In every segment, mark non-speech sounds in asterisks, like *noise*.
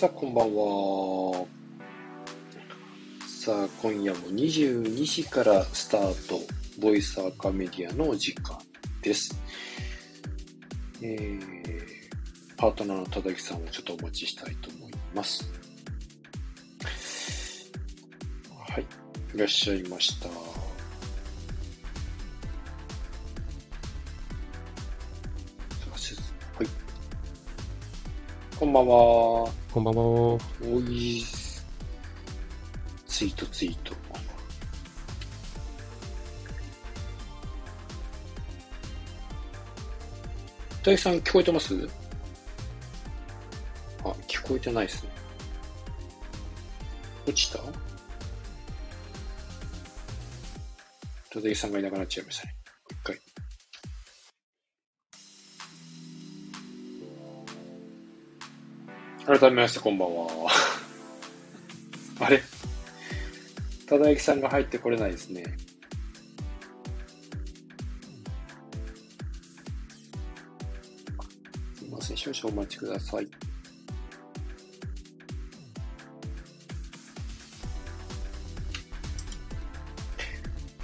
さあ、こんばんは。さあ、今夜も22時からスタート、ボイスアカメディアのお時間です。えー、パートナーのただきさんをちょっとお待ちしたいと思います。はい、いらっしゃいました。はい。こんばんは。こんばんは。おい、ツイートツイート。大さん聞こえてます？あ、聞こえてないですね。落ちた？大木さんがいなくなっちゃいましたね。改めましてこんばんは。*laughs* あれ？ただやきさんが入ってこれないですね。すいません、少々お待ちください。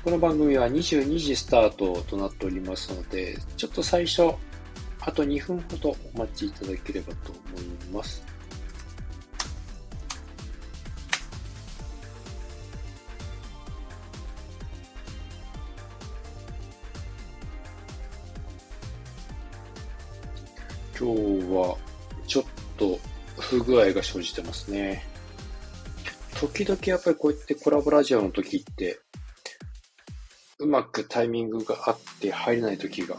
この番組は22時スタートとなっておりますので、ちょっと最初、あと2分ほどお待ちいただければと思います。具合が生じてますね。時々やっぱりこうやってコラボラジオの時って、うまくタイミングがあって入れない時が。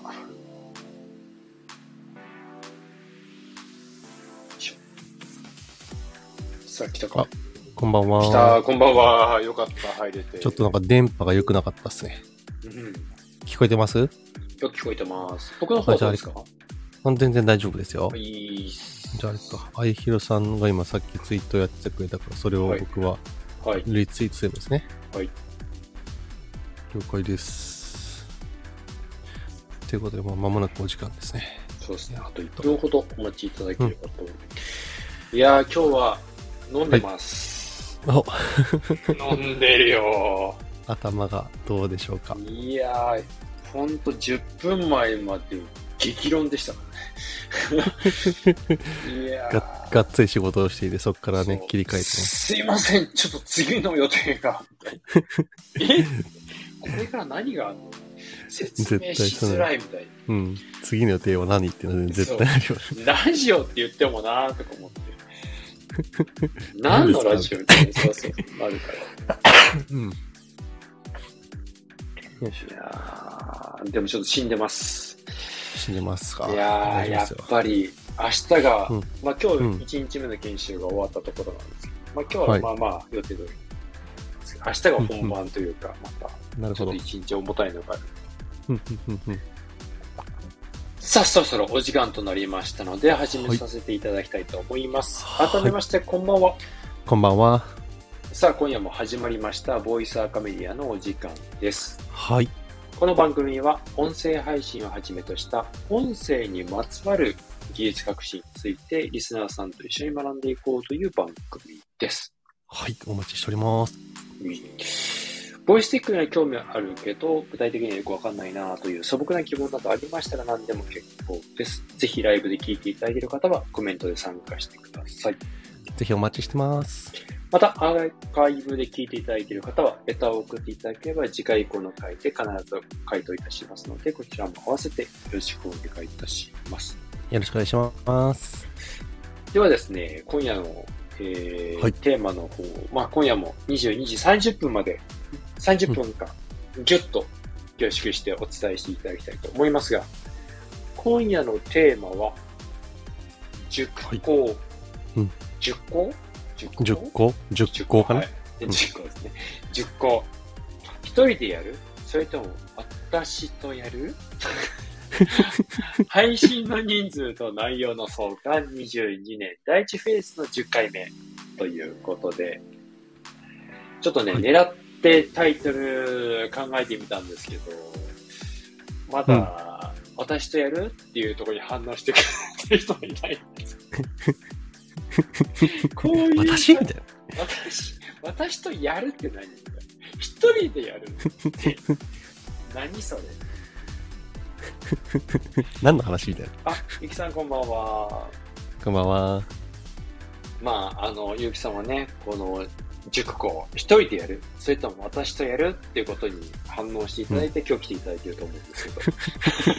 さあ、来たかあ。こんばん来は。た、こんばんは。よかった、入れて。ちょっとなんか電波が良くなかったっすね。うん。聞こえてます？よく聞こえてます。僕の方はどうですか？あ全然大丈夫ですよ。いいっす。じゃああれか。あいひろさんが今さっきツイートやってくれたから、それをはい僕ははい。リツイートすればですね。はい。了解です。ということで、まあ、間もなくお時間ですね。そうですね。あと1分ほどお待ちいただければと思う。いやー、今日は飲んでます。お飲んでるよ *laughs* 頭がどうでしょうか。ー。いやー、ほんと10分前まで激論でしたからね。*laughs* いやーががっつり仕事をしていて、そこからね切り替えてね。すいません、ちょっと次の予定が。*laughs* え？これから何があるの？説明しづらいみたいな。うん。次の予定は何っていうのは絶対あるよね。ラジオって言ってもなーとか思って。*laughs* 何のラジオみたいな、そうそう、なるから。うん。いやーでもちょっと死んでます。死ますか。いやー、やっぱり、明日が、うんまあ今うん日1日目の研修が終わったところなんですけど、まあ今日ははいまあまあ予定通り。明日が本番というか、また、なるほどちょっと。一日重たいのがある。うんうんうんうんさあ、そろそろお時間となりましたので、始めさせていただきたいと思います。はい改めまして、こんばんは。こんばんは。さあ、今夜も始まりました、ボイスアカメディアのお時間です。はい。この番組は、音声配信をはじめとした、音声にまつわる技術革新について、リスナーさんと一緒に学んでいこうという番組です。はい。お待ちしております。ボイステックには興味あるけど、具体的にはよくわかんないなという素朴な疑問などありましたら何でも結構です。ぜひライブで聞いていただける方はコメントで参加してください。ぜひお待ちしてます。また、アーカイブで聞いていただいている方は、レターを送っていただければ次回以降の回で必ず回答いたしますので、こちらも合わせてよろしくお願いいたします。よろしくお願いします。ではですね、今夜の、えーはいテーマの方、まあ、今夜も22時30分まで、30分間、ぎゅっと凝縮してお伝えしていただきたいと思いますが、今夜のテーマは、熟考。うん熟考？熟10個 ?10 個かな、はい、10個ですね。10個。一人でやる？それとも、私とやる？*laughs* 配信の人数と内容の相関？22年。第1フェーズの10回目ということで、ちょっとね、はい。狙ってタイトル考えてみたんですけど、まだ、私とやる？っていうところに反応してくれる人がいないんです。*laughs* こういう私？みたいな。私、私とやるって何？一人でやるって。何それ？何の話みたいな？あ、ゆきさんこんばんは。こんばんは。まあ、あの、ゆうきさんはね、この塾校、一人でやるそれとも私とやるっていうことに反応していただいて、今日来ていただいてると思うんです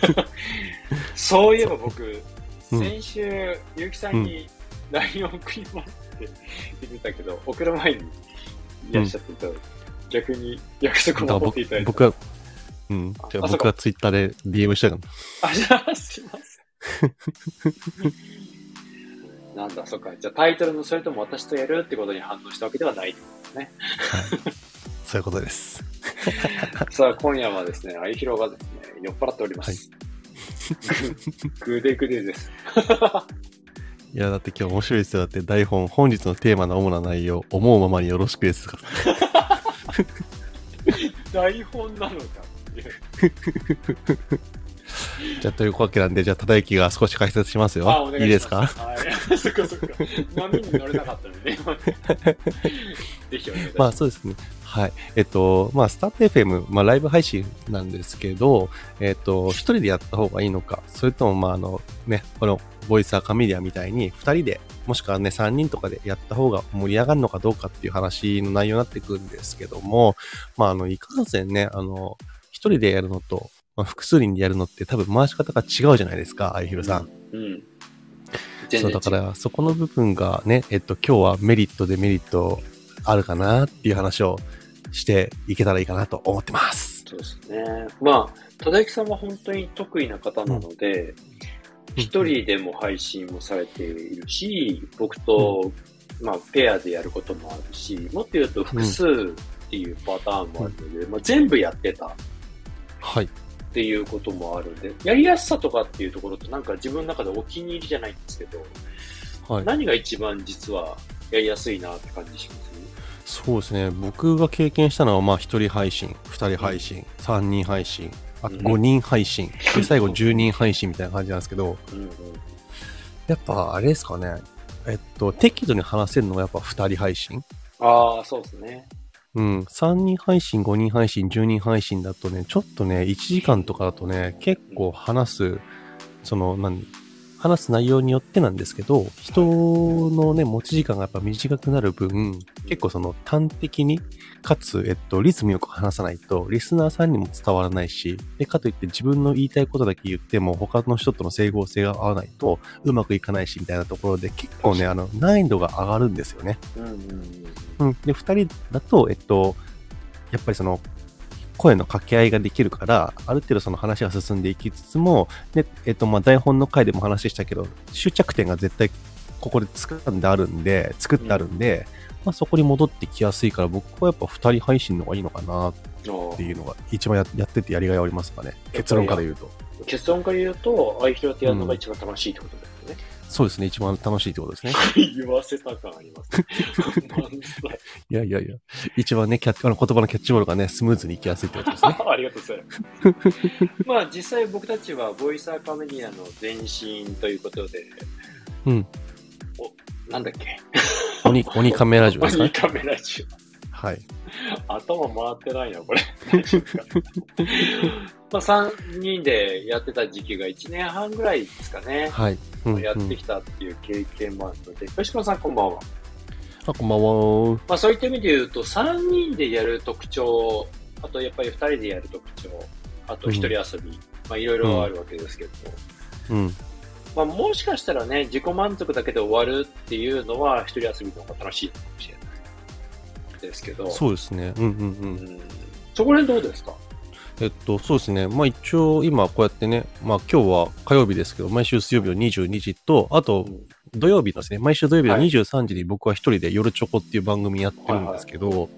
けど。*laughs* そういえば僕、うん先週、ゆうきさんに LINE を送りますって言ってたけど、送る前にいらっしゃってた、逆に約束を守っていただいて。僕は、うん。あじゃあ僕はツイッターで DM したから。あ、じゃあ、すいません。なんだ、そっか。じゃあタイトルのそれとも私とやるってことに反応したわけではないってことですね。そういうことです。*laughs* さあ、今夜はですね、あゆひろがですね、酔っ払っております。ぐ *laughs* ぐでぐでです。いや、だって今日面白いですよ。だって台本、本日のテーマの主な内容、思うままによろしくですから。*laughs* 台本なのかっていう。*laughs* じゃあ、というわけなんで、じゃあ、ただゆきが少し解説しますよ。あ、お願いします。いいですか？はい。そっかそっか。波に乗れなかったので、今 *laughs* ねぜひお願いします。まあそうですね。はい。えっと、まあ、スタート FM、まあ、ライブ配信なんですけど、えっと、一人でやった方がいいのか、それとも、まあ、あの、ね、この、ボイスアカメディアみたいに、二人で、もしくはね、三人とかでやった方が盛り上がるのかどうかっていう話の内容になってくるんですけども、まあ、あの、いかんせんね、あの、一人でやるのと、まあ、複数人でやるのって多分回し方が違うじゃないですか、あいひろさん。うん。そう、全然違だから、そこの部分がね、えっと、今日はメリット、デメリットあるかなっていう話をしていけたらいいかなと思ってます。そうですね。まあ、ただゆきさんは本当に得意な方なので、一、人でも配信もされているし、僕と、まあ、ペアでやることもあるし、もっと言うと複数っていうパターンもあるので、まあ、全部やってた。っはい。ていうこともあるんで、やりやすさとかっていうところとなんか自分の中でお気に入りじゃないんですけど、はい。何が一番実はやりやすいなって感じします？そうですね。僕が経験したのは、まあ、一人配信、二人配信、三人配信、あとうん五人配信、で、最後十人配信みたいな感じなんですけど、うんうん。やっぱ、あれですかね。えっと、適度に話せるのがやっぱ二人配信ああ、そうですね。うん。3人配信、5人配信、10人配信だとね、ちょっとね、1時間とかだとね、結構話す、その、何、話す内容によってなんですけど、人のね、持ち時間がやっぱ短くなる分、結構その端的に、かつ、えっと、リズムよく話さないと、リスナーさんにも伝わらないし、で、かといって自分の言いたいことだけ言っても、他の人との整合性が合わないと、うまくいかないし、みたいなところで、結構ね、あの、難易度が上がるんですよね。うん。で、二人だと、えっと、やっぱりその、声の掛け合いができるから、ある程度その話が進んでいきつつも、で、えっと、まあ、台本の回でも話したけど、終着点が絶対ここで掴んであるんで、作ってあるんで、まあ、そこに戻ってきやすいから、僕はやっぱ二人配信の方がいいのかなっていうのが、一番やっててやりがいはありますかね。結論から言うと。結論から言うと、あいひろってやるのが一番楽しいってことです。そうですね。一番楽しいってことですね。*laughs* 言わせた感あります。なんだいやいやいや。一番ね、キャッあの言葉のキャッチボールがね、スムーズにいきやすいってことですね。*laughs* ありがとうございます。まあ実際僕たちはボイスアカメディアの前身ということで、うん。なんだっけ？鬼、鬼カメラジオですか？ね。マニカメラジはい。オ。*laughs* 頭回ってないな、これ。*laughs* まあ3人でやってた時期が1年半ぐらいですかね。はい。うんやっうんてきたっていう経験もあるので、吉島さんこんばんは。あ、こんばんは。まあそういった意味で言うと、3人でやる特徴、あとやっぱり2人でやる特徴、あと1人遊び、まあいろいろあるわけですけども、うん。まあもしかしたらね、自己満足だけで終わるっていうのは、1人遊びの方が楽しいのかもしれないですけど、そうですね。うんうんう。うんん、そこら辺どうですか？えっと、そうですね。まあ一応今こうやってね、まあ今日は火曜日ですけど、毎週水曜日の22時と、あとうん土曜日のですね、毎週土曜日のはい23時に僕は一人で夜チョコっていう番組やってるんですけど、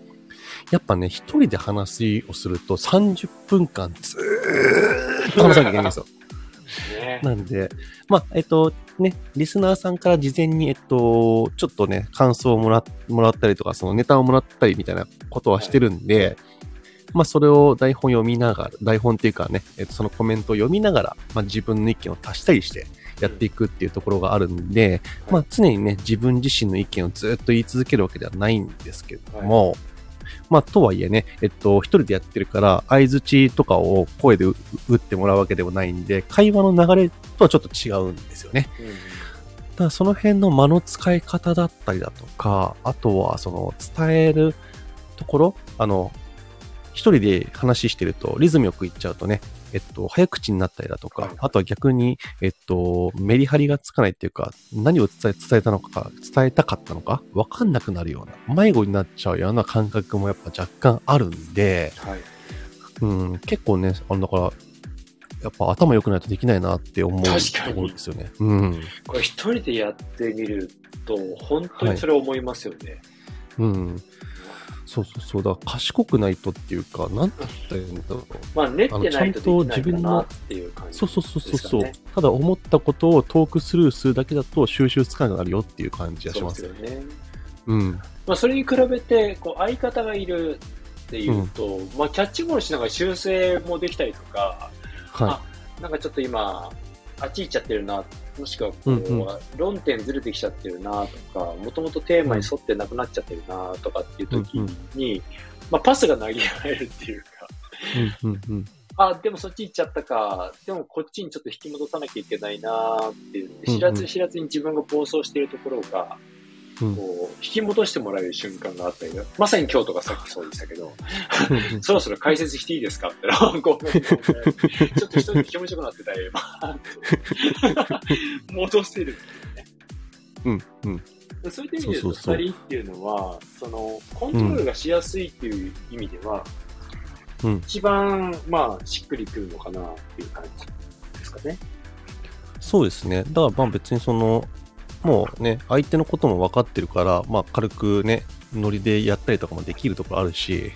やっぱね、一人で話をすると30分間ずーっと話さなきゃいけないんですよ。*laughs* ね。なんで、まあ、えっと、ね、リスナーさんから事前に、えっと、ちょっとね、感想をもらもらったりとか、そのネタをもらったりみたいなことはしてるんで、まあ、それを台本読みながら、台本っていうかね、えっと、そのコメントを読みながら、まあ、自分の意見を足したりしてやっていくっていうところがあるんで、はいまあ常にね、自分自身の意見をずっと言い続けるわけではないんですけども、まあとはいえね、えっと、一人でやってるから、相づちとかを声で打打ってもらうわけでもないんで、会話の流れとはちょっと違うんですよね。うんただその辺の間の使い方だったりだとか、あとはその伝えるところ、あの、一人で話してるとリズムよく言っちゃうとね、えっと、早口になったりだとか、はいあとは逆に、えっと、メリハリがつかないっていうか、何を伝え伝えたのか、伝えたかったのか、わかんなくなるような、迷子になっちゃうような感覚もやっぱ若干あるんで、はい。うん、結構ね、あの、だから、やっぱ頭良くないとできないなって思うところですよね。うん。これ一人でやってみると、本当にそれ思いますよね。うん。そうそうそう。だから賢くないとっていうか、なんて言ったらいいんだろう。まあ、練ってないとできないかなっていう感じ、そうそうそうそうそう、ただ思ったことをトークスルーするだけだと収集つかなくなるよっていう感じがします。ですよね。うん。まあ、それに比べて、こう、相方がいるっていうと、まあ、キャッチボールしながら修正もできたりとか、はなんかちょっと今、あっち行っちゃってるな、もしくはこう、うんうん論点ずれてきちゃってるなとか、もともとテーマに沿ってなくなっちゃってるなとかっていう時に、まあ、パスが投げられるっていうか、い。うんうんうん。あ、でもそっち行っちゃったか、でもこっちにちょっと引き戻さなきゃいけないなっていう、うんうん知らず知らずに自分が暴走しているところが、うんこう、引き戻してもらえる瞬間があったり、まさに今日とかさっきそうでしたけど、*laughs* そろそろ解説していいですかって、ごめんごめん。ちょっと一人で気持ちよくなってたよ、今。戻せる。うんうん。そういった意味で言うと、そうそうそう二人っていうのは、その、コントロールがしやすいっていう意味では、うん一番、まあ、しっくりくるのかなっていう感じですかね。そうですね。だからまあ別にその、もうね、相手のことも分かってるから、まあ軽くね、ノリでやったりとかもできるところあるし、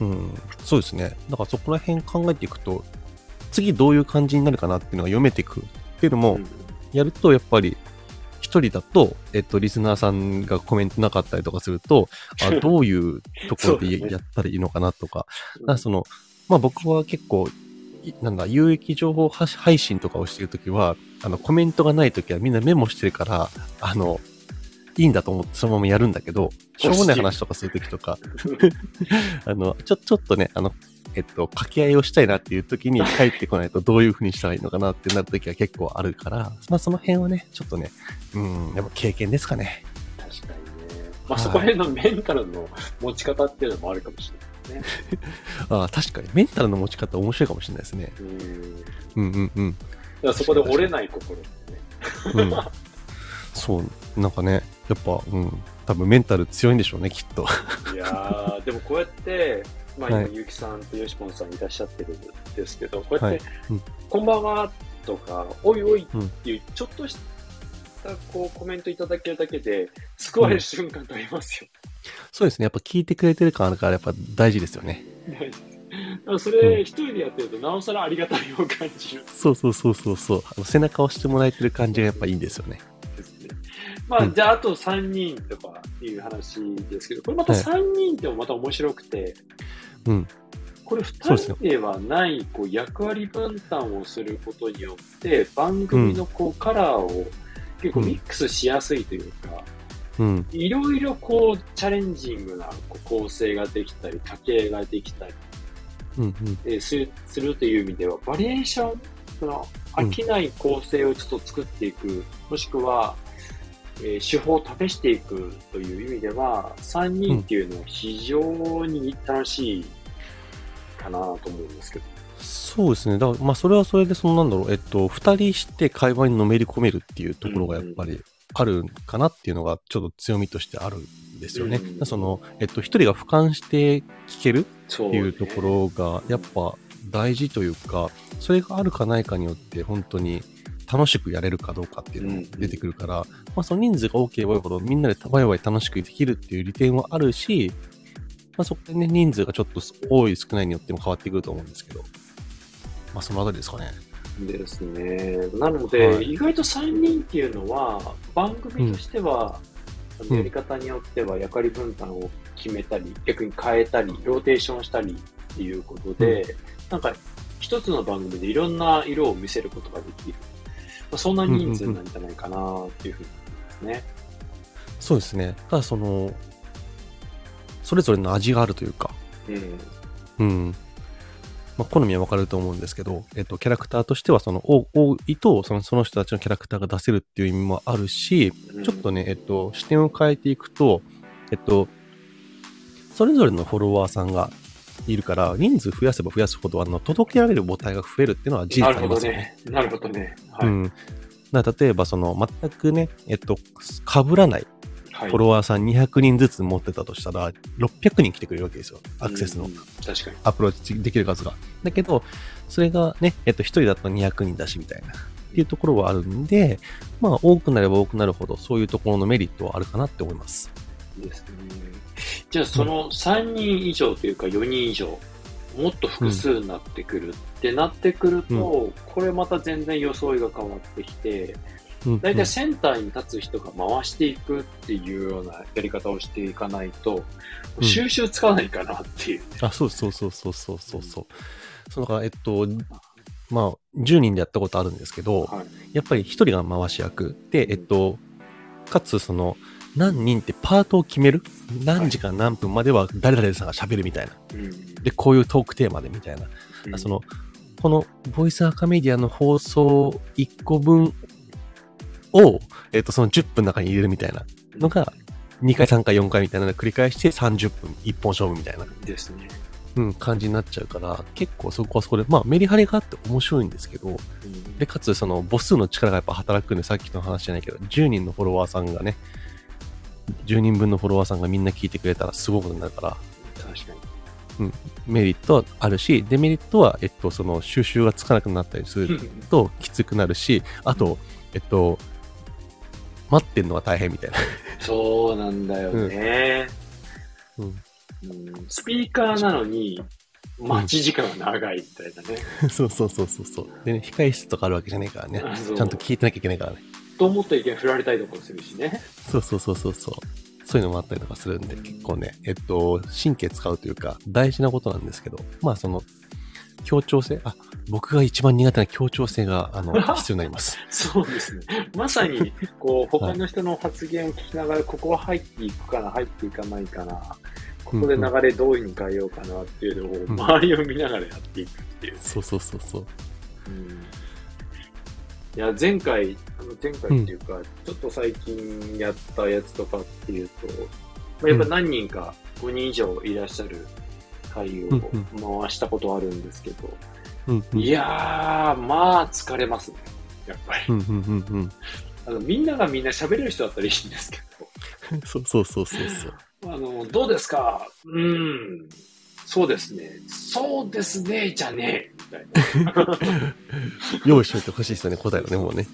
うん。うん、そうですね。だからそこら辺考えていくと、次どういう感じになるかなっていうのが読めてくるっていうのも、うん。やるとやっぱり、一人だと、えっと、リスナーさんがコメントなかったりとかすると、あ *laughs* どういうところでやったらいいのかなとか、だからその、まあ僕は結構、いなんだ、有益情報発配信とかをしてるときは、あの、コメントがないときはみんなメモしてるから、あの、いいんだと思ってそのままやるんだけど、しょうもない話とかするときとか、*laughs* あの、ちょ、ちょっとね、あの、えっと、掛け合いをしたいなっていう時に帰ってこないとどういう風にしたらいいのかなってなる時は結構あるから、まあその辺はね、ちょっとね、うん、やっぱ経験ですかね。確かにね。まあ、はいそこら辺のメンタルの持ち方っていうのもあるかもしれないね。*laughs* ああ、確かにメンタルの持ち方面白いかもしれないですね。うん。だうんうんうん。からそこで折れない心ね。うん、そう、なんかね、やっぱ、うん、多分メンタル強いんでしょうね、きっと。いやー、でもこうやって、まあ今、はいゆうきさんとよしぽんさんいらっしゃってるんですけど、こうやはいって、。うんこんばんはとか、おいおいうんっていう、ちょっとしたこうコメントいただけるだけで、救われる瞬間とありますよ。そうですね。やっぱ聞いてくれてる感あるから、やっぱ大事ですよね。それ、一人でやってると、なおさらありがたみを感じるんそうそうそうそうそう。あの背中を押してもらえてる感じがやっぱいいんですよね。ですね。まあ、うんじゃあ、あと3人とかいう話ですけど、これまたはい3人ってもまた面白くて、うん。これそうです2人ではないこう役割分担をすることによって、番組のこうカラーを結構ミックスしやすいというか、うん。いろいろこうチャレンジングな構成ができたり、家計ができたり、うん。うん。するという意味では、バリエーション、その飽きない構成をちょっと作っていく、もしくは、えー手法を試していくという意味では、3人っていうのは非常に楽しいかなと思うんですけど。そうですね。だから、まあ、それはそれで、そのなんだろう、えっと、二人して会話にのめり込めるっていうところがやっぱりあるかなっていうのが、ちょっと強みとしてあるんですよね。うんその、えっと、一人が俯瞰して聞けるそっていうところが、やっぱ大事というか、それがあるかないかによって、本当に楽しくやれるかどうかっていうのも出てくるから、まあ、その人数が多ければ多いほど、みんなでワイワイ楽しくできるっていう利点はあるし、まあ、そこでね、人数がちょっと多い少ないによっても変わってくると思うんですけど、まあ、そのあたりですかね。ですね。なので、はい意外と3人っていうのは、番組としては、うんやり方によっては役割分担を決めたり、逆に変えたり、ローテーションしたりっていうことで、なんか、一つの番組でいろんな色を見せることができる。まあ、そんな人数なんじゃないかなっていうふうに思いますね。そうですね。ただその、それぞれの味があるというか、うん。うん。まあ、好みはわかると思うんですけど、えっと、キャラクターとしては、その、多多いと、その、その人たちのキャラクターが出せるっていう意味もあるし、うんちょっとね、えっと、視点を変えていくと、えっと、それぞれのフォロワーさんがいるから、人数増やせば増やすほど、あの、届けられる母体が増えるっていうのは事実あなるほどりますよね。ね。なるほどね。はい。うん。例えば、その、全くね、えっと、被らない、フォロワーさん200人ずつ持ってたとしたら、600人来てくれるわけですよ。アクセスのうん確かに。アプローチできる数が。だけど、それがね、えっと、1人だと200人だしみたいな、っていうところはあるんで、まあ、多くなれば多くなるほど、そういうところのメリットはあるかなって思います。ですね。じゃあ、その3人以上というか4人以上、もっと複数になってくるってなってくると、これまた全然装いが変わってきて、うん大体センターに立つ人が回していくっていうようなやり方をしていかないと、うん収集つかないかなっていう。あ、そうそうそうそうそうそうそう。そのから、えっと、まあ、10人でやったことあるんですけど、はい。やっぱり1人が回し役で、えっと、かつその、何人ってパートを決める？何時間何分までは誰々さんが喋るみたいな。うん。で、こういうトークテーマでみたいな。うんその、このボイスアカメディアの放送1個分を、えっ、と、その10分の中に入れるみたいなのが、2回、3回、4回みたいなのを繰り返して30分1本勝負みたいな、ですね。うん、感じになっちゃうから、結構そこはそこで、まあメリハリがあって面白いんですけど、うん。で、かつその母数の力がやっぱ働くんで、さっきの話じゃないけど、10人のフォロワーさんがね、10人分のフォロワーさんがみんな聞いてくれたらすごいことになるから、確かに。メリットはあるし、デメリットは、えっと、その収集がつかなくなったりするときつくなるし、あと、えっと、待ってんのが大変みたいな。そうなんだよね。うん、うんスピーカーなのに、待ち時間が長いみたいなね。そうそうそうそうそう。でね、控え室とかあるわけじゃねえからね。そうちゃんと聞いてなきゃいけないからね。と思った意見振られたりとかするしね。そうそうそうそうそう。そういうのもあったりとかするんで、結構ね、えっと、神経使うというか、大事なことなんですけど、まあその、協調性、あ、僕が一番苦手な協調性が、あの、*laughs* 必要になります。そうですね。まさに、こう、*laughs* 他の人の発言を聞きながら、ここは入っていくかな、入っていかないかな、ここで流れどういうふうに変えようかなっていうのを、ん周りを見ながらやっていくっていう。そうそうそうそう。うんいや、前回、あの前回っていうか、ちょっと最近やったやつとかっていうと、まあ、やっぱ何人か5人以上いらっしゃる会を回したことあるんですけど、うんうん。いやー、まあ疲れますね。やっぱり。うんうんうんうん。あの、みんながみんな喋れる人だったらいいんですけ *laughs* そうそうそうそうそう。ど、あの、どうですか？うーん、そうですね。そうですね、じゃねえ、みたいな。*laughs* 用意しといてほしいですよね、答えがね、もうね。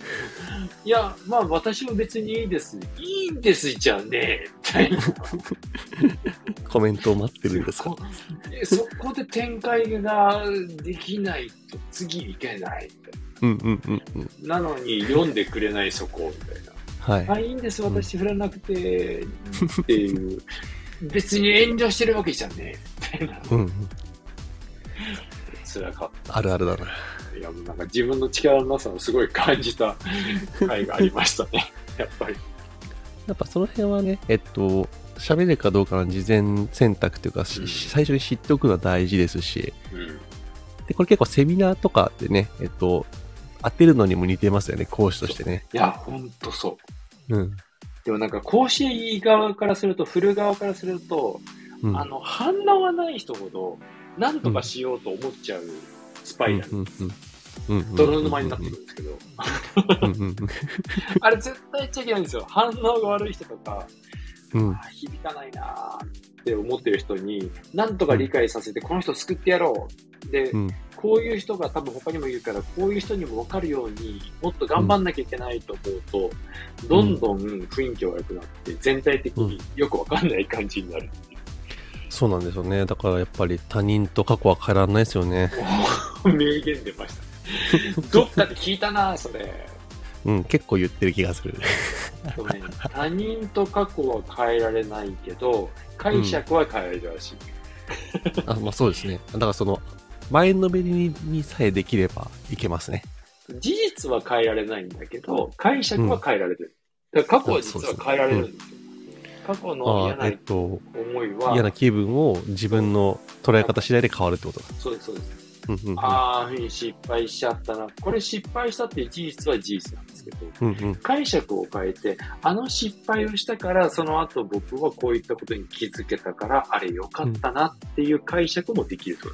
いや、まあ私は別にいいです。いいんですじゃねえ、みたいな。コメントを待ってるんですか？そこえそこで展開ができないと次いけないうんうんうんうん。な。なのに読んでくれないそこ、みたいな。はい。あ、いいんです、私振らなくて、っていう。別に遠慮してるわけじゃねえ、みたいな。うんうん。辛かっあるあるだな。た。いや、もうなんか自分の力のなさをすごい感じた回がありましたね。*laughs* やっぱり。やっぱその辺はね、えっと、喋れるかどうかの事前選択というか、しうん最初に知っておくのは大事ですし、うん。で、これ結構セミナーとかでね、えっと、当てるのにも似てますよね、講師としてね。いや、ほんとそう。うん。でもなんか講師側からすると、振る側からすると、うん。あの、反応がない人ほど、なんとかしようと思っちゃうスパイラル。うんうん。泥沼になってくるんですけど、*laughs* あれ絶対言っちゃいけないんですよ。反応が悪い人とか、あー響かないなーって思ってる人に、なんとか理解させて、この人救ってやろう。で、うんこういう人が多分他にもいるから、こういう人にも分かるようにもっと頑張んなきゃいけないと思うと、どんどん雰囲気が良くなって、全体的によく分かんない感じになる。そうなんですよね。だからやっぱり他人と過去は変えられないですよね。*laughs* 名言出ました。*laughs* どっかで聞いたな、それ。うん、結構言ってる気がする。そうね他人と過去は変えられないけど、解釈は変えられるらしい。あ、まあそうですね。だからその、前のめりにさえできればいけますね。事実は変えられないんだけど、解釈は変えられる。だから過去は実は変えられるんですよ。過去の嫌なえっと、思いは、嫌な気分を自分の捉え方次第で変わるってこと？だ。そうです、そうです。うんうんうんああ、ふうに失敗しちゃったな。これ失敗したって事実は事実なんですけど、うんうん解釈を変えて、あの失敗をしたから、その後僕はこういったことに気づけたから、あれ良かったなっていう解釈もできると。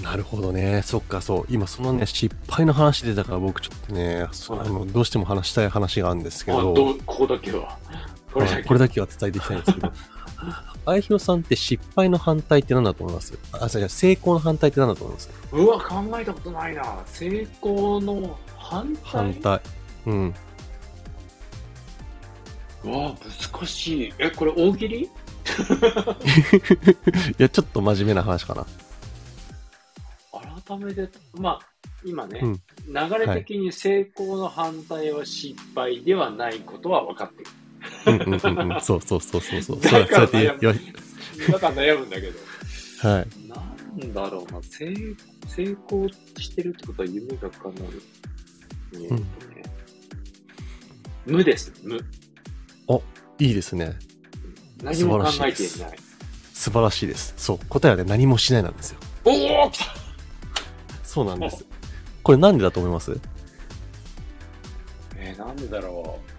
なるほどね。そっか、そう。今、そのね、失敗の話出たから、僕ちょっとね、あのどうしても話したい話があるんですけあど、どうここだけは。これだけはいこれだけは伝えていきたいんですけど、*laughs* あいひろさんって失敗の反対って何だと思います？あ、じゃ成功の反対って何だと思います？うわ、考えたことないな。成功の反対？反対。うん。うわ、難しい。え、これ大喜利？*laughs* いや、ちょっと真面目な話かな。改めて、まあ、今ね、うん流れ的に成功の反対は失敗ではないことは分かってる。うんうんうんうん。そうそうそうそうそう。だそうからそうやって言わだから悩むんだけど。はい。なんだろうな、成成功してるってことは夢が叶う。えーっとね、無です、無。いいですね。何も考えていない。素晴らしいです。そう。答えはね、何もしないなんですよ。おお来たそうなんです。これなんでだと思います？えー、なんでだろう。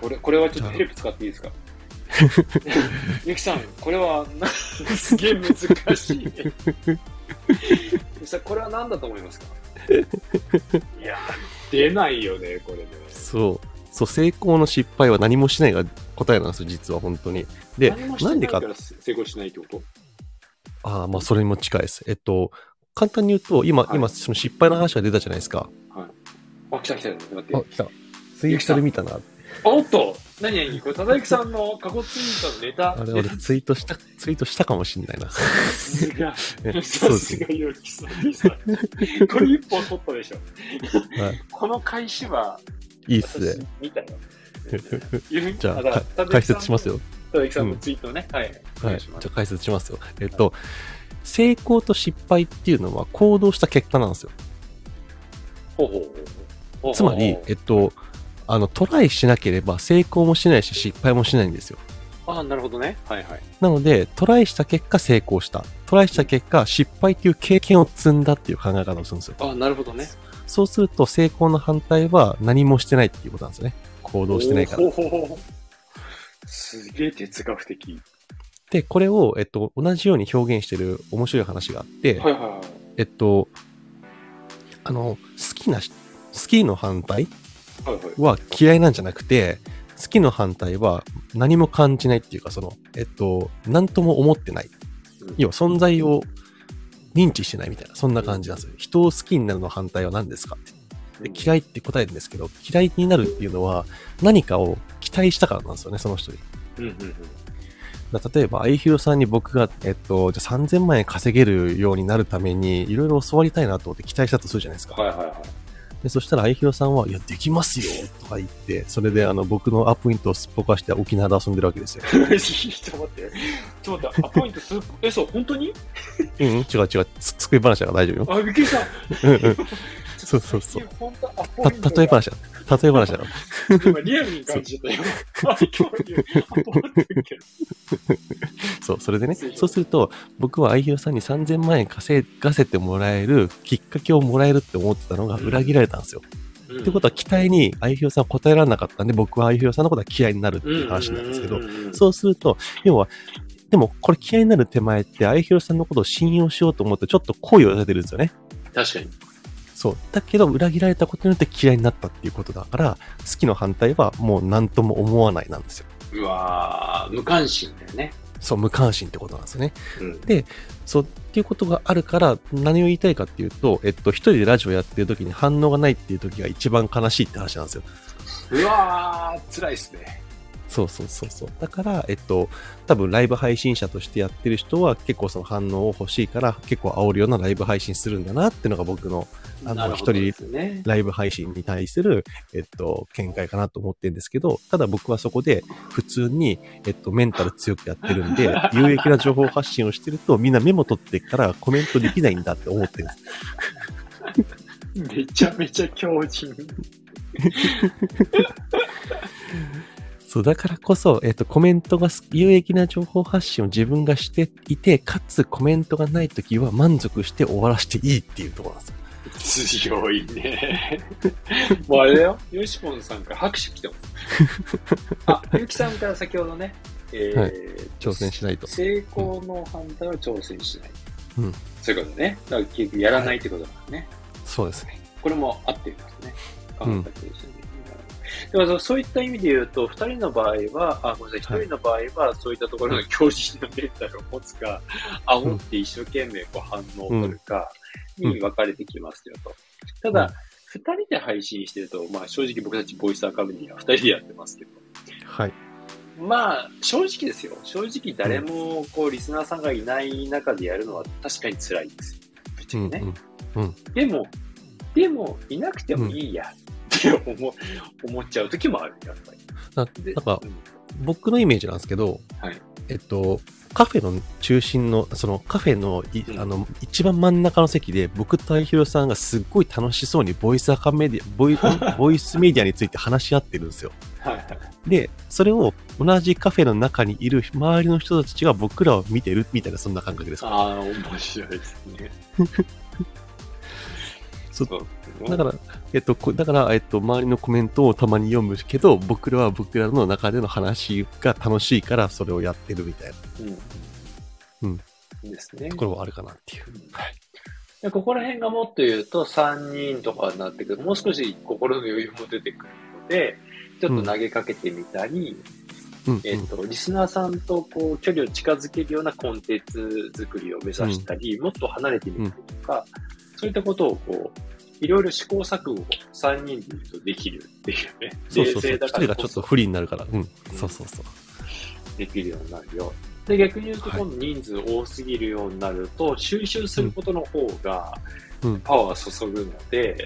これ、これはちょっとヘルプ使っていいですか？*laughs* ゆきさん、これはな、*laughs* すげえ難しい。*laughs* さん、これは何だと思いますか？いや、出ないよね、これね。そう。そう、成功の失敗は何もしないが答えなんですよ、実は本当に。で、なんでか？成功しないってこと？ああ、まあ、それにも近いです。えっと、簡単に言うと、今、はい今、その失敗の話が出たじゃないですか。あ、来た来た。待ってあ、来た。ツイートで見たな。おっと何何？これ、ただゆきさんの過去ツイートのネタ。あれ、俺ツイートした、ツイートしたかもしんないな。さすが。*laughs* さですがゆきさん。これ一本取ったでしょ。はい。この開始はいいっすね。私見たよ。*laughs* じゃあ、解説します。よ。ただゆきさんのツイートね。はい。おはい。じゃあ解説しますよ。えっと、成功と失敗っていうのは行動した結果なんですよ。ほうほうほうつまり、えっと、あの、トライしなければ成功もしないし失敗もしないんですよ。あなるほどね。はいはい。なので、トライした結果成功した。トライした結果失敗っていう経験を積んだっていう考え方をするんですよ。あなるほどね。そうすると成功の反対は何もしてないっていうことなんですよね。行動してないから。すげえ哲学的。で、これを、えっと、同じように表現してる面白い話があって、はいはいはい。えっと、あの、好きなし、好きの反対は嫌いなんじゃなくて、好きの反対は何も感じないっていうか、その、えっと、何とも思ってない。うん要は存在を認知してないみたいな、そんな感じなんですよ。人を好きになるの反対は何ですかって。で嫌いって答えるんですけど、嫌いになるっていうのは何かを期待したからなんですよね、その人に。例えば、あいひろさんに僕が、えっと、じゃあ3000万円稼げるようになるために、いろいろ教わりたいなと思って期待したとするじゃないですか。はいはいはい。で、そしたら、あいひろさんは、いや、できますよとか言って、それで、あの、僕のアポイントをすっぽかして沖縄で遊んでるわけですよ。*laughs* ちょっと待って。ちょっと待って。アポイントする。え、そう、本当に？うん、うん、違う違う、つ作り話だから大丈夫よ。あ、びっくりした。うんうん。そうそうそう。た、例え話だ。例え話だから。今リアルに感じたよ。そう、それでねそうすると、僕はあいひろさんに3000万円稼がせてもらえるきっかけをもらえるって思ってたのが裏切られたんですよ。ってことは期待にあいひろさんは答えられなかったんで、僕はあいひろさんのことは嫌いになるっていう話なんですけど、そうすると、要は、でもこれ嫌いになる手前って、あいひろさんのことを信用しようと思ってちょっと好意を寄せてるんですよね。確かに。そう。だけど、裏切られたことによって嫌いになったっていうことだから、好きの反対はもう何とも思わないなんですよ。うわー無関心だよね。そう、無関心ってことなんですよね。うん。そう、っていうことがあるから、何を言いたいかっていうと、えっと、一人でラジオやってる時に反応がないっていう時が一番悲しいって話なんですよ。うわー辛いっすね。そうそうそうそう。だから、えっと、多分ライブ配信者としてやってる人は結構その反応を欲しいから結構煽るようなライブ配信するんだなっていうのが僕のあの一人ですね。ライブ配信に対する、えっと、見解かなと思ってるんですけど、ただ僕はそこで普通に、えっと、メンタル強くやってるんで、*laughs* 有益な情報発信をしてるとみんなメモ取ってからコメントできないんだって思ってる。めちゃめちゃ強靭。そう、だからこそ、えっ、と、コメントがす有益な情報発信を自分がしていて、かつコメントがないときは満足して終わらせていいっていうところなんですよ。強いね。*laughs* もうあれだよ。ヨシポンさんから拍手来てます。*laughs* あ、ゆきさんから先ほどね、えーはい挑戦しないと。成功の反対は挑戦しない。うんそういうことね。だから結局やらないってことだからね。そうですね。これも合っていますね。うん考えてるしねでもそうそういった意味で言うと、二人の場合は、あ、ごめんなさい、一人の場合は、そういったところの強靭なメンタルを持つか、煽って一生懸命こう反応を取るかに分かれてきますよと。たうんだ、二人で配信してると、まあ正直僕たちボイスアカデミーは二人でやってますけど、はい。まあ正直ですよ。正直誰もこうリスナーさんがいない中でやるのは確かに辛いです。ぶっちうんゃけね。うん。でも、でも、いなくてもいいやって思,、思っちゃう時もある、やっぱり。なでなんかう、ん僕のイメージなんですけど、はいえっと、カフェの中心の、そのカフェのい、うんあの、一番真ん中の席で、僕と愛弘さんがすっごい楽しそうにボイスアカメディア、ボイ *laughs* ボイスメディアについて話し合ってるんですよ。で、それを同じカフェの中にいる周りの人たちが僕らを見てるみたいな、そんな感覚です。ああ、面白いですね。*laughs* *laughs* そだから、えっと、こだから、えっと、周りのコメントをたまに読むけど、僕らは僕らの中での話が楽しいから、それをやってるみたいなうん。うん。ですねと。ころはあるかなっていう。はい。でここら辺がもっと言うと3人とかになってくる。もう少し心の余裕も出てくるので、ちょっと投げかけてみたり、うん、えっ、と、リスナーさんとこう、距離を近づけるようなコンテンツ作りを目指したり、もっと離れてみたりとか、そういったことをこう、いろいろ試行錯誤を3人で言うとできるっていうね。そうそうそう。人がちょっと不利になるから。うん。そうそうそう。できるようになるよ。で、逆に言うと、今度人数多すぎるようになると、収集することの方がうん、パワー注ぐので、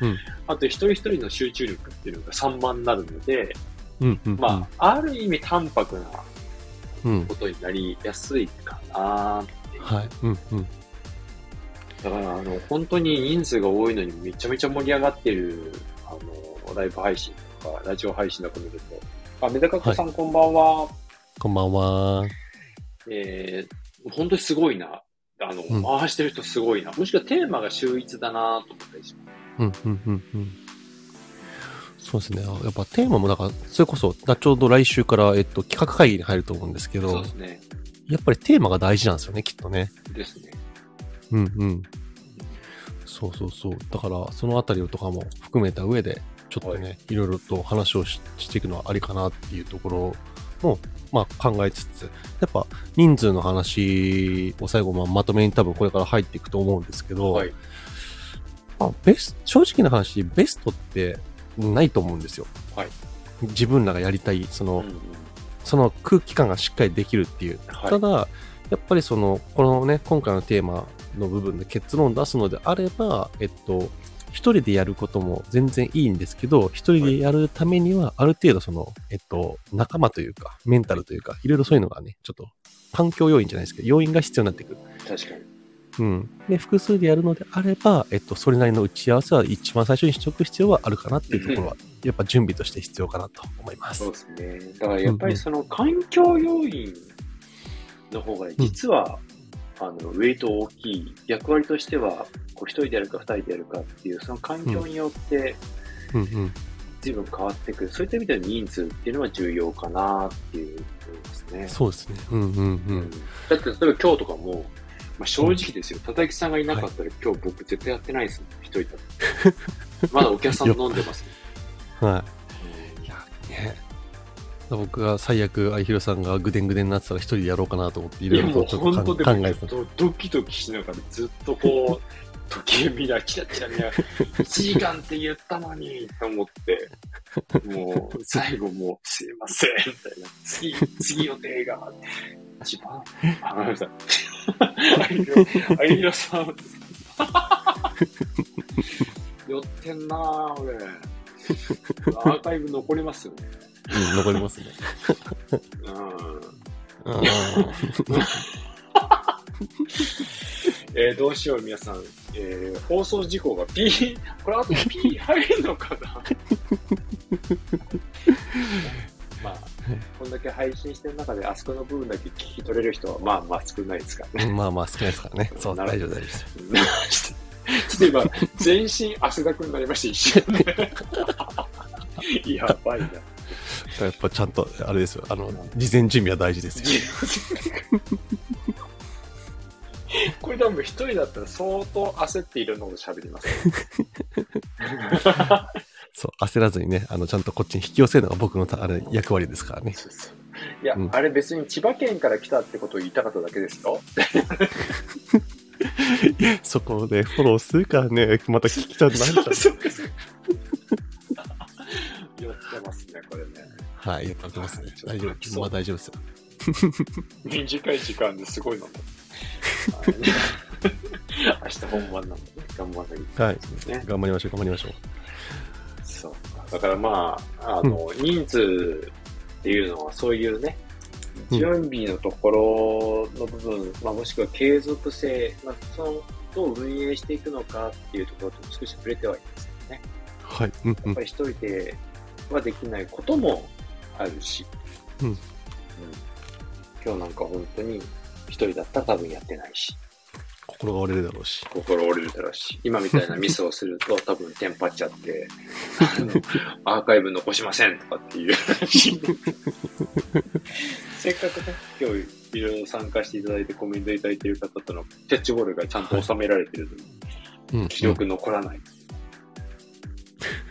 うん *laughs* あと一人一人の集中力っていうのが散漫になるので、うん、うん。まあ、ある意味淡白な。ことになりやすいかなっていう。はい。うん、うん。だから、あの、本当に人数が多いのにめちゃめちゃ盛り上がってる、あの、ライブ配信とか、ラジオ配信とか見ると、あ、メダカッコさん、こんばんは。こんばんは。えー、本当にすごいな。あの、うん回してる人すごいな。もしくはテーマが秀逸だなと思ったりします。うん、うん、うん、うん。そうですね。やっぱテーマも、だから、それこそ、だちょうど来週から、えっと、企画会議に入ると思うんですけどそうで、すね。やっぱりテーマが大事なんですよね、きっとね。ですね。うんうん。そうそうそう。だから、そのあたりとかも含めた上で、ちょっとね、、はいろいろと話をししていくのはありかなっていうところも、まあ考えつつ、やっぱ人数の話を最後、まあまとめに多分これから入っていくと思うんですけど、はい。まあ、ベス正直な話、ベストってないと思うんですよ。はい。自分らがやりたい、その、うんうんその空気感がしっかりできるっていう。はいただ、やっぱりその、このね、今回のテーマの部分で結論を出すのであれば、えっと、一人でやることも全然いいんですけど、一人でやるためには、ある程度その、えっと、仲間というか、メンタルというか、いろいろそういうのがね、ちょっと、環境要因じゃないですけど、要因が必要になってくる。確かに。うん。で、複数でやるのであれば、えっと、それなりの打ち合わせは一番最初にしておく必要はあるかなっていうところは、やっぱ準備として必要かなと思いますそう。ですね。だからやっぱりその環境要因の方が実は、あの、ウェイト大きい。役割としては、こう一人でやるか二人でやるかっていう、その環境によってうんうん。随分変わってくる。そういった意味での人数っていうのは重要かなっていう思いますね。そうですね。うんうんううんん。だって例えば今日とかも、まあ、正直ですよ。叩きさんがいなかったら、今日僕絶対やってないですもん。一人だと。*laughs* まだお客さん飲んでますもん。はい。僕が最悪、愛弘さんがぐでんぐでんになってたら一人でやろうかなと思って、いろいろとちょっと考本当でも考えてた。ドドキドキしながらずっとこう、時計見りゃキラキラ見りゃ、1時間って言ったのに、と思って、もう、最後もう、すいません、みたいな。次、次予定が、一番、あ、ごめんなさい。あゆひろ、さん。寄ってんなぁ、俺。アーカイブ残りますよね。うん、残りますね。うん。うんえーどうしよう、皆さん。えー放送事項が P、これあと P 入るのかな？まあ、こんだけ配信してる中で、あそこの部分だけ聞き取れる人は、まあまあ少ないですからね。まあまあ少ないですからね。そう、大丈夫大丈夫です。ちょっと今、全身汗だくになりました、一瞬で。*laughs* やばいな。やっぱちゃんと、あれですよ。あの、事前準備は大事ですよ。*laughs* これ多分一人だったら相当焦っていろんなこと喋ります、*laughs* そう、焦らずにね、あの、ちゃんとこっちに引き寄せるのが僕のたあれ役割ですからね。そうそういや、うんあれ別に千葉県から来たってことを言いたかっただけですよ。*laughs* そこでフォローするからね、また聞きたくなっちゃう。寄ってますね、これね。はい、やってますね。大丈夫。まあ大丈夫ですよ。*laughs* 短い時間ですごいのも。*laughs* 明日本番なんでね、頑張らなきゃいけないはい。ですね。頑張りましょう、頑張りましょう。そうか。だからまあ、あの、人数っていうのはそういうね、うん準備のところの部分、まあ、もしくは継続性、まあ、その、どう運営していくのかっていうところと少し触れてはいますよね。はい。うんうんやっぱ。り一人ではできないこともあるし、うん。今日なんか本当に一人だったら多分やってないし、心が折れるだろうし。心折れるだろうし、今みたいなミスをすると *laughs* 多分テンパっちゃって、あのアーカイブ残しませんとかっていう話。*laughs* せっかくね、今日いろいろ参加していただいてコメントいただいている方とのキャッチボールがちゃんと収められてるのに、うん。記録残らない。もう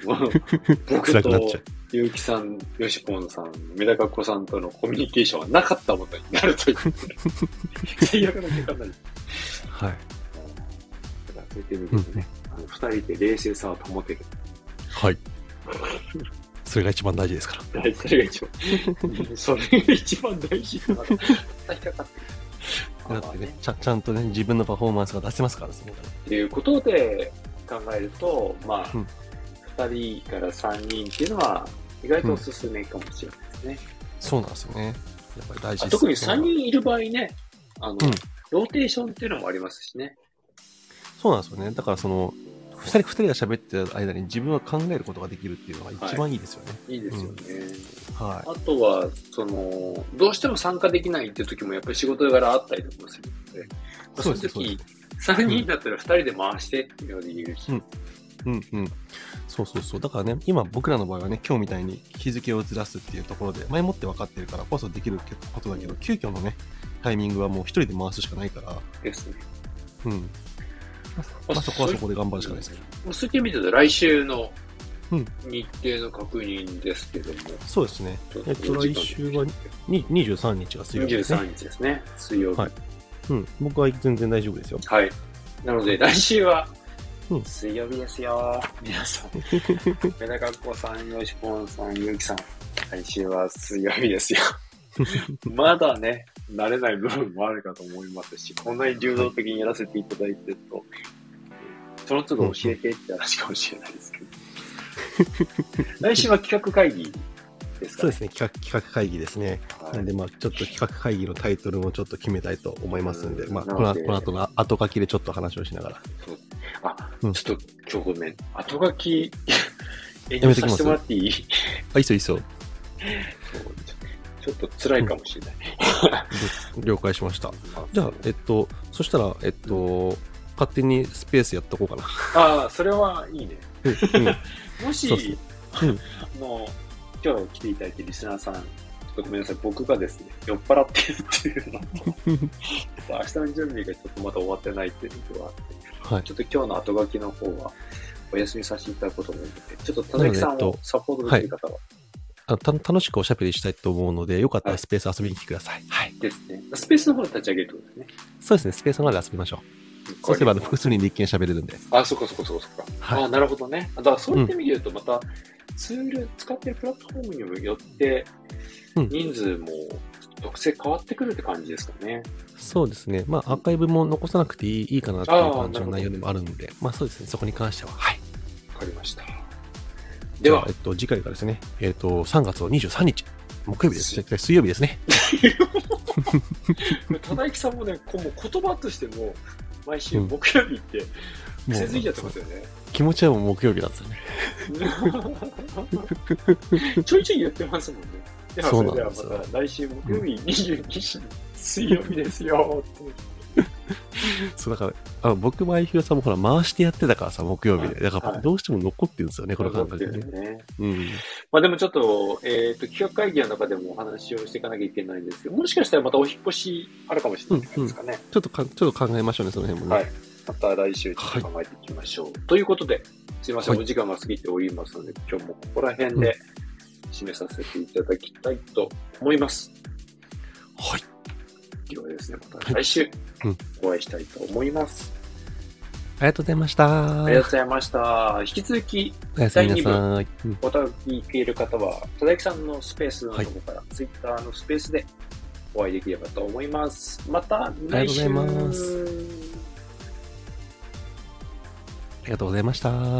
*laughs* 僕と辛くなっちゃう。ゆうきさん、よしぽんさん、メダカっ子さんとのコミュニケーションはなかったことになるという、最悪な結果になる。はい。だからそういった意味でもね、あの二人で冷静さを保てる。はい。それが一番大事ですから。大それが一番、それが一番大事だかかってる。*laughs* だってね、ちゃちゃんとね、自分のパフォーマンスが出せますから、そのっていうことで考えると、まあ、うん二人から三人っていうのは、意外とおすすめかもしれないですね。そうなんですよね。やっぱり大事あです。特に三人いる場合ね、あの、うんローテーションっていうのもありますしね。そうなんですよね。だからその、二人、二人が喋ってる間に自分は考えることができるっていうのが一番いいですよね。いいですよね。はあとは、その、どうしても参加できないっていう時もやっぱり仕事柄あったりとかもするので、まあその時、3人だったら2人で回してっていうので言えるし、うんい。うんうん。そうそうそう。だからね、今僕らの場合はね、今日みたいに日付をずらすっていうところで、前もって分かってるからこそできることだけど、急遽のね、タイミングはもう一人で回すしかないから、ですね。うん。まあ、まあそこはそこで頑張るしかないですけど。もうそういった意味では来週のうん日程の確認ですけども、そうですね。えっと、来週はに23日が水曜日ですね。23日ですね、水曜日。はいうん。僕は全然大丈夫ですよ。はい。なので、来週はうん、水曜日ですよ。皆さん。*laughs* メダカッコさん、ヨシポンさん、ゆうきさん。来週は水曜日ですよ。*laughs* まだね、慣れない部分もあるかと思いますし、こんなに流動的にやらせていただいてると、その都度教えてって話かもしれないですけど。*laughs* 来週は企画会議ですかそうですね。企画、企画会議ですね。はいなんで、まあ、ちょっと企画会議のタイトルもちょっと決めたいと思いますんで、うんまあ、このこの後の後書きでちょっと話をしながら。そうあ、うんちょっと今日ごめん。後書き、*laughs* 遠慮させてもらっていい？あ、いいっすよ、いいっすよ。そうちょっと辛いかもしれない。*laughs* 了解しました。じゃあ、えっと、そしたら、えっと、勝手にスペースやっとこうかな。ああ、それはいいね。うん *laughs* もし、そうんあの、今日来ていただいてるリスナーさん、ちょっとごめんなさい、僕がですね、酔っ払ってるっていうの *laughs* と、明日の準備がちょっとまだ終わってないっていうのがあって、はい。ちょっと今日の後書きの方は、お休みさせていただくことも思うので、ちょっと田崎さんをサポートできる方は、あた楽しくおしゃべりしたいと思うので、よかったらスペース遊びに来てください。はい。ですね。スペースの方を立ち上げるってことですね。そうですね、スペースまで遊びましょそうすれば複数人で一見喋れるんで。あ、そっかそっかそっかそっか。はいあ、なるほどね。だからそういった意味で言うと、また、ツール、使ってるプラットフォームにもよってうん、人数も特性変わってくるって感じですかね。そうですね。まあ、アーカイブも残さなくていいいいかなっていう感じの内容でもあるので、まあそうですね。そこに関しては。はい。わかりました。ではえ、っと、次回がですね、えっと、3月の23日、木曜日です。水曜日ですね。ただきさんもね、こうもう言葉としても、毎週木曜日っても癖づいちゃってうますよね。気持ちはもう木曜日なんですよね。*laughs* ちょいちょい言ってますもんね。で来週木曜日22時、水曜日ですよ。*laughs* そう、だから、あの僕も相広さんもほら、回してやってたからさ、木曜日で。だかはいら、どうしても残ってるんですよね、この感覚でね。ね。うん。まあでもちょっと、えっ、と、企画会議の中でもお話をしていかなきゃいけないんですけど、もしかしたらまたお引っ越しあるかもしれないですかね。ちょっとか、ちょっと考えましょうね、その辺もね。はい。また来週ちょっと考えていきましょう。ということで、すいません、はいお時間が過ぎておりますので、今日もここら辺で締めさせていただきたいと思います。はい。ではですね、また来週うんお会いしたいと思います。ありがとうございました。ありがとうございました。引き続き、おやすみなさい。うんおた聞いている方は、ただきさんのスペースのところから、ツイッターのスペースでお会いできればと思います。また来週ありがとうございますありがとうございました。